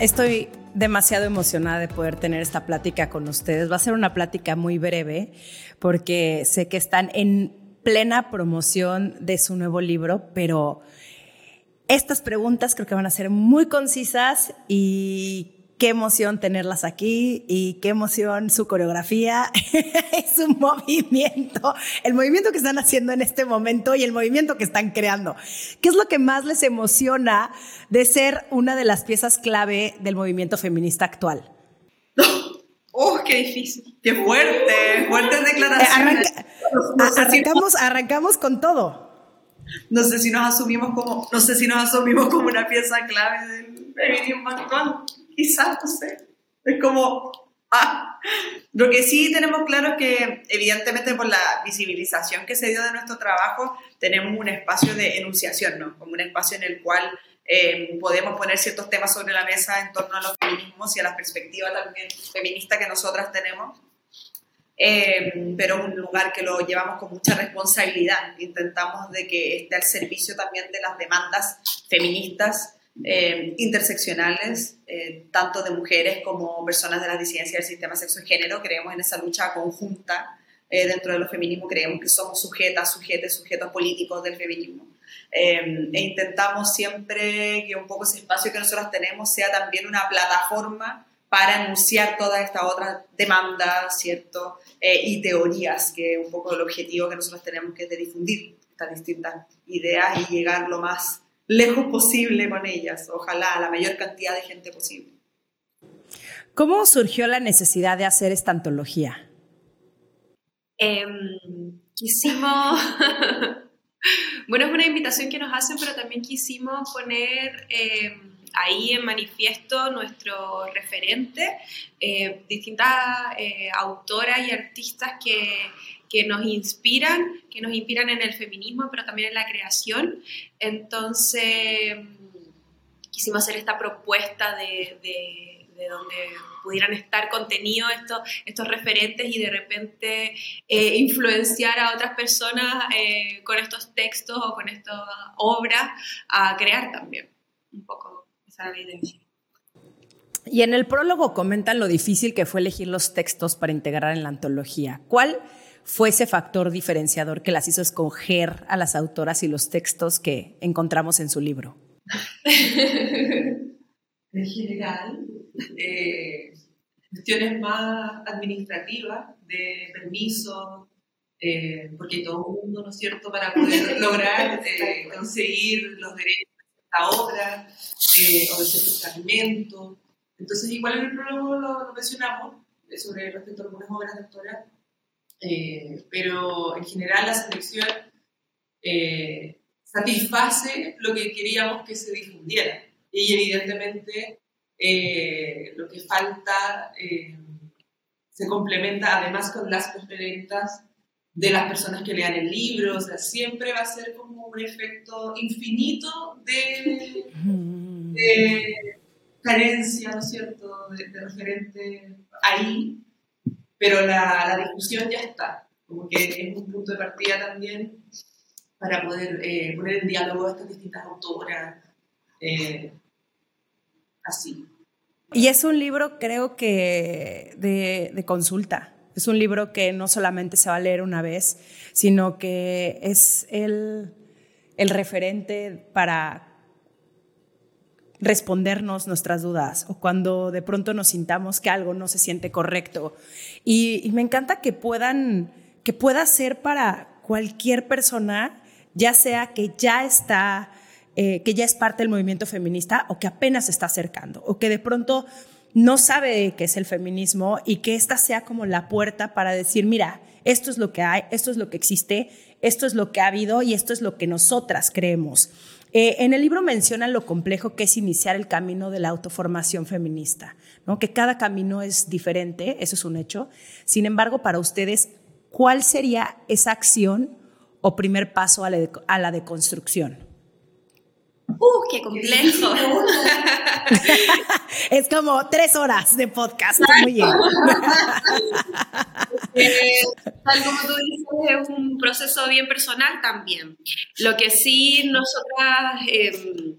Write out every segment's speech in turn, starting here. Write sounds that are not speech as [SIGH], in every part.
Estoy demasiado emocionada de poder tener esta plática con ustedes. Va a ser una plática muy breve porque sé que están en plena promoción de su nuevo libro, pero estas preguntas creo que van a ser muy concisas y qué emoción tenerlas aquí y qué emoción su coreografía [LAUGHS] es un movimiento, el movimiento que están haciendo en este momento y el movimiento que están creando. ¿Qué es lo que más les emociona de ser una de las piezas clave del movimiento feminista actual? [LAUGHS] ¡Oh, qué difícil! ¡Qué fuerte! Fuertes declaraciones. arrancamos, arrancamos con todo. No sé si nos asumimos como, no sé si nos asumimos como una pieza clave del feminismo actual. Quizás, no sé. Es como, ah. Lo que sí tenemos claro es que, evidentemente, por la visibilización que se dio de nuestro trabajo, tenemos un espacio de enunciación, ¿no? Como un espacio en el cual eh, podemos poner ciertos temas sobre la mesa en torno a los feminismos y a la perspectiva también feminista que nosotras tenemos. Eh, pero un lugar que lo llevamos con mucha responsabilidad. Intentamos de que esté al servicio también de las demandas feministas, eh, interseccionales, tanto de mujeres como personas de las disidencias del sistema sexo y género. Creemos en esa lucha conjunta dentro de los feminismos, creemos que somos sujetas, sujetos, sujetos políticos del feminismo. Em, e intentamos siempre que un poco ese espacio que nosotros tenemos sea también una plataforma para anunciar todas estas otras demandas, ¿cierto? Eh, y teorías, que un poco el objetivo que nosotros tenemos, que es de difundir estas distintas ideas y llegar lo más lejos posible con ellas, ojalá a la mayor cantidad de gente posible. ¿Cómo surgió la necesidad de hacer esta antología? Eh, quisimos [LAUGHS] Bueno, es una invitación que nos hacen, pero también quisimos poner eh, ahí en manifiesto nuestro referente, eh, distintas eh, autoras y artistas que, que, nos inspiran, que nos inspiran en el feminismo, pero también en la creación. Entonces, quisimos hacer esta propuesta de de donde pudieran estar contenidos estos, estos referentes y de repente eh, influenciar a otras personas eh, con estos textos o con estas obras a crear también un poco esa idea. Y en el prólogo comentan lo difícil que fue elegir los textos para integrar en la antología. ¿Cuál fue ese factor diferenciador que las hizo escoger a las autoras y los textos que encontramos en su libro? [LAUGHS] en general, eh, cuestiones más administrativas, de permiso, eh, porque todo el mundo, ¿no es cierto?, para poder [LAUGHS] lograr eh, conseguir los derechos de esta obra o de ciertos fragmentos. Entonces, igual en el prólogo lo, mencionamos, sobre respecto a algunas obras de autora, pero en general la selección satisface lo que queríamos que se difundiera. Y evidentemente eh, lo que falta eh, se complementa además con las preferencias de las personas que lean el libro, o sea, siempre va a ser como un efecto infinito de, carencia, ¿no es cierto?, de, referente ahí, pero la, discusión ya está, como que es un punto de partida también para poder eh, poner en diálogo a estas distintas autoras, así. Y es un libro, creo que, de, consulta. Es un libro que no solamente se va a leer una vez, sino que es el, referente para respondernos nuestras dudas o cuando de pronto nos sintamos que algo no se siente correcto. Y, me encanta que puedan, que pueda ser para cualquier persona, ya sea que ya está eh, que ya es parte del movimiento feminista o que apenas se está acercando o que de pronto no sabe qué es el feminismo y que esta sea como la puerta para decir, mira, esto es lo que hay, esto es lo que existe, esto es lo que ha habido y esto es lo que nosotras creemos. Eh, en el libro mencionan lo complejo que es iniciar el camino de la autoformación feminista, ¿no? que cada camino es diferente, eso es un hecho. Sin embargo, para ustedes, ¿cuál sería esa acción o primer paso a la, a la deconstrucción? ¡Uh, qué complejo! [LAUGHS] es como tres horas de podcast. Muy bien. [LAUGHS] Eh, tal como tú dices, es un proceso bien personal también. Lo que sí nosotras... Eh,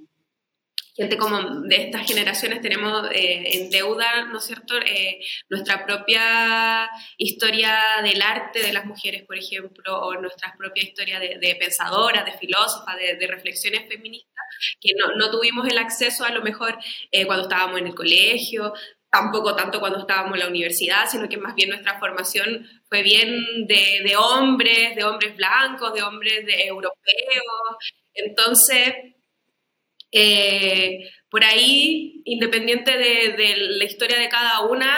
gente como de estas generaciones tenemos eh, en deuda, ¿no es cierto?, eh, nuestra propia historia del arte de las mujeres, por ejemplo, o nuestra propia historia de, pensadoras, de filósofas, de, reflexiones feministas, que no, no, tuvimos el acceso a lo mejor eh, cuando estábamos en el colegio, tampoco tanto cuando estábamos en la universidad, sino que más bien nuestra formación fue bien de, de hombres, de hombres blancos, de hombres de europeos. Entonces, eh, por ahí, independiente de, la historia de cada una,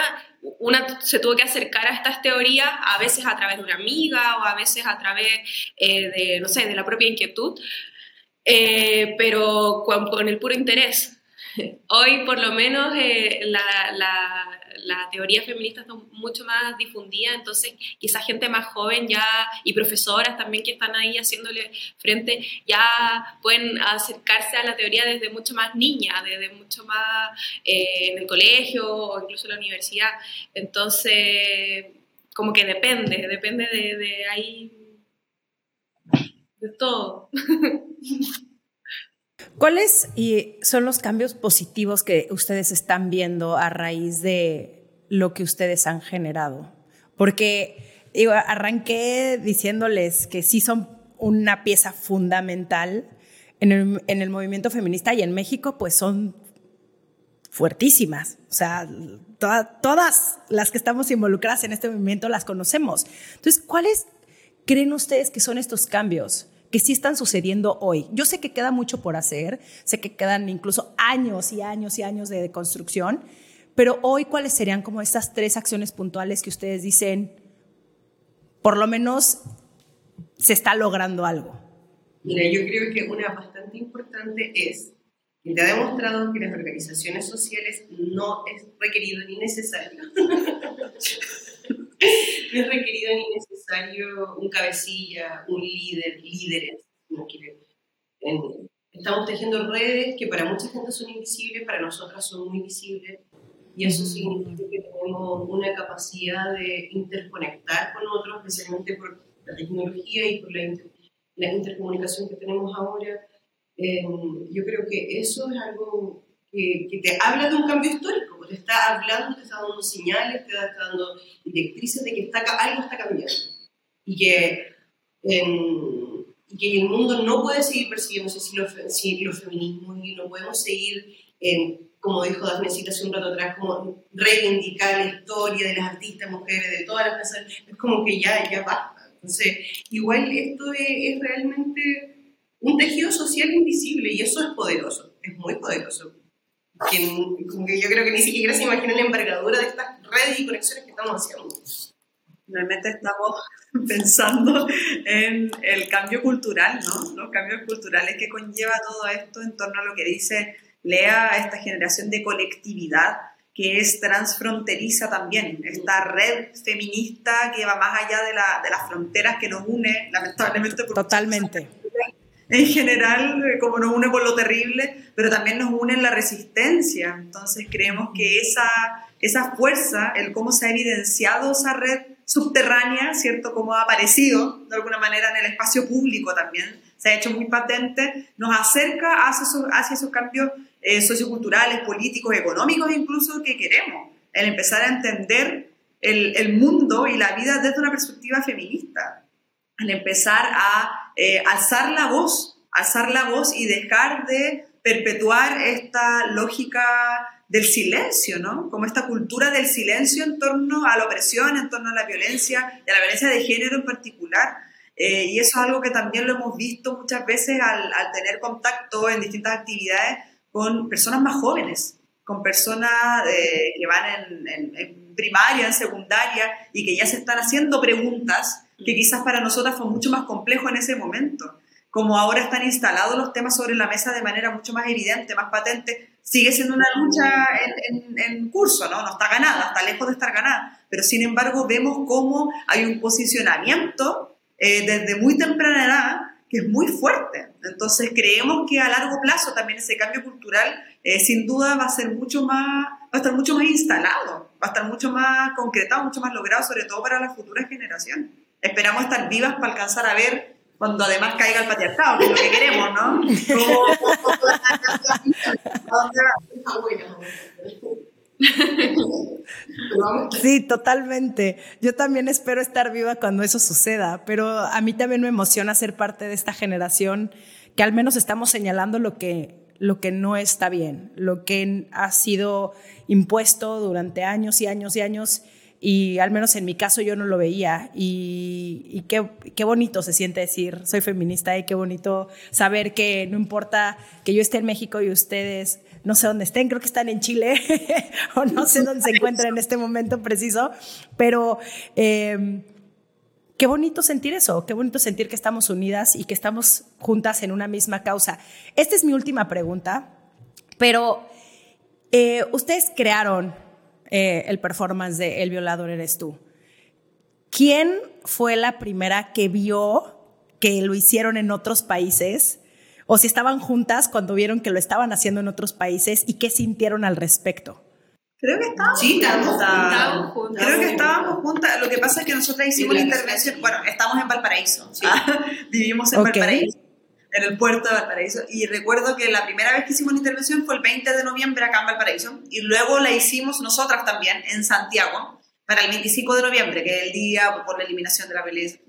una se tuvo que acercar a estas teorías, a veces a través de una amiga o a veces a través eh, de, no sé, de la propia inquietud, eh, pero con, el puro interés. Hoy, por lo menos, la, la teoría feminista está mucho más difundida, entonces quizás gente más joven ya y profesoras también que están ahí haciéndole frente ya pueden acercarse a la teoría desde mucho más niña, desde mucho más eh, en el colegio o incluso en la universidad. Entonces, como que depende, depende de, de ahí, de todo. [LAUGHS] ¿Cuáles son los cambios positivos que ustedes están viendo a raíz de lo que ustedes han generado? Porque arranqué diciéndoles que sí son una pieza fundamental en el, movimiento feminista y en México pues son fuertísimas. O sea, todas las que estamos involucradas en este movimiento las conocemos. Entonces, ¿cuáles creen ustedes que son estos cambios? Que sí están sucediendo hoy. Yo sé que queda mucho por hacer, sé que quedan incluso años y años y años de construcción, pero hoy, ¿cuáles serían como estas tres acciones puntuales que ustedes dicen, por lo menos se está logrando algo? Mira, yo creo que una bastante importante es que te ha demostrado que las organizaciones sociales no es requerido ni necesario [LAUGHS] [LAUGHS] no es requerido ni necesario un cabecilla, un líder, líderes. estamos tejiendo redes que para mucha gente son invisibles, para nosotras son muy visibles. Y eso significa que tenemos una capacidad de interconectar con otros, especialmente por la tecnología y por la, la intercomunicación que tenemos ahora. Eh, yo creo que eso es algo que, te habla de un cambio histórico, te está hablando, te está dando señales, te está dando directrices de que está, algo está cambiando. Y que, y que el mundo no puede seguir persiguiendo si los, feminismos y no podemos seguir, como dijo Dafnecita hace un rato atrás, como reivindicar la historia de las artistas mujeres, de todas las personas, es como que ya, ya basta. Entonces, igual esto es, es realmente un tejido social invisible y eso es poderoso, es muy poderoso que, yo creo que ni siquiera se imaginan la envergadura de estas redes y conexiones que estamos haciendo. Realmente estamos [LAUGHS] pensando en el cambio cultural, ¿no? Los cambios culturales que conlleva todo esto en torno a lo que dice Lea, esta generación de colectividad que es transfronteriza también, esta red feminista que va más allá de, la, de las fronteras que nos une, lamentablemente. Totalmente en general, eh, como nos une por lo terrible, pero también nos une en la resistencia. Entonces creemos que esa, esa fuerza, el cómo se ha evidenciado esa red subterránea, ¿cierto? Cómo ha aparecido de alguna manera en el espacio público también, se ha hecho muy patente, nos acerca hacia esos, hacia esos cambios eh, socioculturales, políticos, económicos incluso que queremos, el empezar a entender el, el mundo y la vida desde una perspectiva feminista al empezar a eh, alzar la voz, alzar la voz y dejar de perpetuar esta lógica del silencio, ¿no? Como esta cultura del silencio en torno a la opresión, en torno a la violencia, y a la violencia de género en particular. Eh, y eso es algo que también lo hemos visto muchas veces al, tener contacto en distintas actividades con personas más jóvenes, con personas eh, que van en, en primaria, en secundaria, y que ya se están haciendo preguntas que quizás para nosotras fue mucho más complejo en ese momento, como ahora están instalados los temas sobre la mesa de manera mucho más evidente, más patente, sigue siendo una lucha en, curso, ¿no? No está ganada, está lejos de estar ganada, pero sin embargo vemos cómo hay un posicionamiento eh, desde muy temprana edad que es muy fuerte. Entonces creemos que a largo plazo también ese cambio cultural eh, sin duda va a ser mucho más, va a estar mucho más instalado, va a estar mucho más concretado, mucho más logrado, sobre todo para las futuras generaciones. Esperamos estar vivas para alcanzar a ver cuando además caiga el patriarcado, que es lo que queremos, ¿no? [LAUGHS] Sí, totalmente. Yo también espero estar viva cuando eso suceda, pero a mí también me emociona ser parte de esta generación que al menos estamos señalando lo que, lo que no está bien, lo que ha sido impuesto durante años y años y años y al menos en mi caso yo no lo veía y, qué, qué, bonito se siente decir soy feminista y qué bonito saber que no importa que yo esté en México y ustedes no sé dónde estén, creo que están en Chile [LAUGHS] o no sé dónde se encuentran en este momento preciso, pero em, qué bonito sentir eso, qué bonito sentir que estamos unidas y que estamos juntas en una misma causa. Esta es mi última pregunta, pero eh, ustedes crearon eh, el performance de El violador eres tú. ¿Quién fue la primera que vio que lo hicieron en otros países? O si estaban juntas cuando vieron que lo estaban haciendo en otros países y qué sintieron al respecto. Creo que estábamos, sí, estábamos juntas. Creo que estábamos juntas. Lo que pasa es que nosotros hicimos la intervención. Bueno, estamos en Valparaíso. [LAUGHS] vivimos en Valparaíso en el puerto de Valparaíso. Y recuerdo que la primera vez que hicimos la intervención fue el 20 de noviembre acá en Valparaíso. Y luego la hicimos nosotras también en Santiago para el 25 de noviembre, que es el día por la eliminación de la violencia.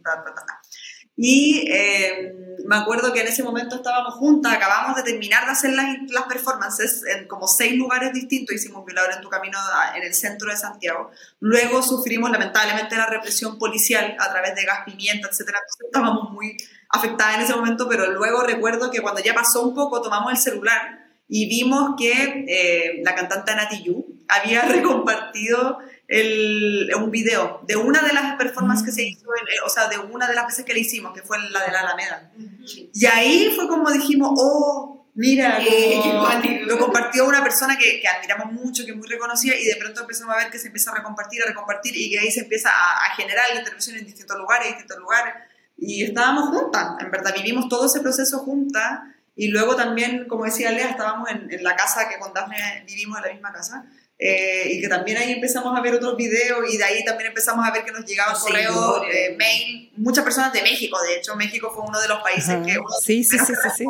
Y eh, me acuerdo que en ese momento estábamos juntas, acabamos de terminar de hacer las, las performances en como seis lugares distintos, hicimos Violador en tu Camino en el centro de Santiago. Luego sufrimos lamentablemente la represión policial a través de gas pimienta, etc. Entonces estábamos muy afectada en ese momento, pero luego recuerdo que cuando ya pasó un poco tomamos el celular y vimos que eh, la cantante Nati Yu había [LAUGHS] recompartido el, un video de una de las performances que se hizo, eh, o sea, de una de las veces que le hicimos, que fue la de la Alameda. Y ahí fue como dijimos, oh, mira, lo, compartió una persona que, que, admiramos mucho, que es muy reconocida, y de pronto empezamos a ver que se empieza a recompartir, a recompartir, y que ahí se empieza a, a generar la intervención en distintos lugares, en distintos lugares y estábamos juntas, en verdad vivimos todo ese proceso juntas y luego también, como decía Lea, estábamos en, en la casa que con Daphne vivimos en la misma casa eh, y que también ahí empezamos a ver otros videos y de ahí también empezamos a ver que nos llegaban correos, eh, mail, muchas personas de México, de hecho México fue uno de los países que [LAUGHS] sí, sí, sí, sí, [LAUGHS] sí.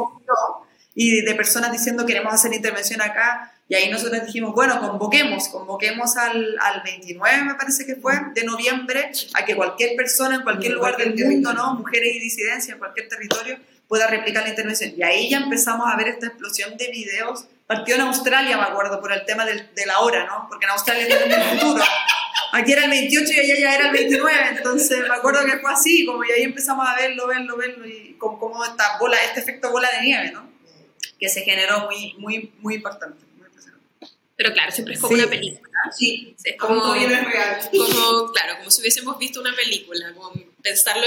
y de personas diciendo queremos hacer intervención acá y ahí nosotros dijimos, bueno, convoquemos, convoquemos al, al 29, me parece que fue, de noviembre, a que cualquier persona en cualquier lugar del mundo, ¿no? mujeres y disidencias en cualquier territorio, pueda replicar la intervención. Y ahí ya empezamos a ver esta explosión de videos. Partió en Australia, me acuerdo, por el tema del, de la hora, ¿no? Porque en Australia tienen el futuro. Aquí era el 28 y allá ya era el 29, entonces me acuerdo que fue así, como y ahí empezamos a verlo, verlo, verlo, y como, como esta bola, este efecto bola de nieve, ¿no? Que se generó muy, muy, muy importante. Pero claro, siempre es como una película. Sí, es como, como, real. como, claro, como si hubiésemos visto una película. Como pensarlo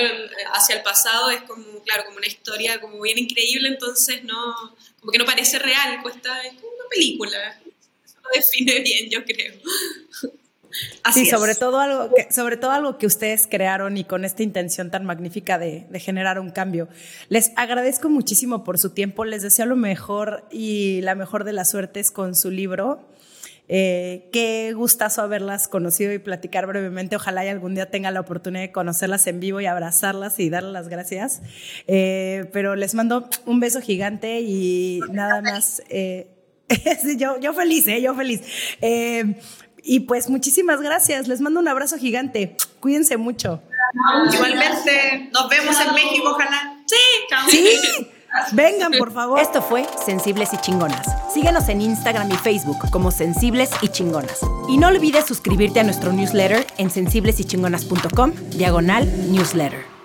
hacia el pasado es como, claro, como una historia como bien increíble, entonces no, como que no parece real, cuesta, es como una película. Eso lo define bien, yo creo. Así sí, sobre todo, algo que, sobre todo algo que ustedes crearon y con esta intención tan magnífica de, de, generar un cambio. Les agradezco muchísimo por su tiempo, les deseo lo mejor y la mejor de las suertes con su libro. Eh, qué gustazo haberlas conocido y platicar brevemente. Ojalá y algún día tenga la oportunidad de conocerlas en vivo y abrazarlas y darles las gracias. Eh, pero les mando un beso gigante y nada más. Eh, [LAUGHS] yo, yo feliz, ¿eh? yo feliz. Y pues muchísimas gracias. Les mando un abrazo gigante. Cuídense mucho. Igualmente, nos vemos en México, ojalá. Sí, sí. Vengan, por favor. Esto fue Sensibles y Chingonas. Síguenos en Instagram y Facebook como Sensibles y Chingonas. Y no olvides suscribirte a nuestro newsletter en sensiblesychingonas.com, diagonal newsletter.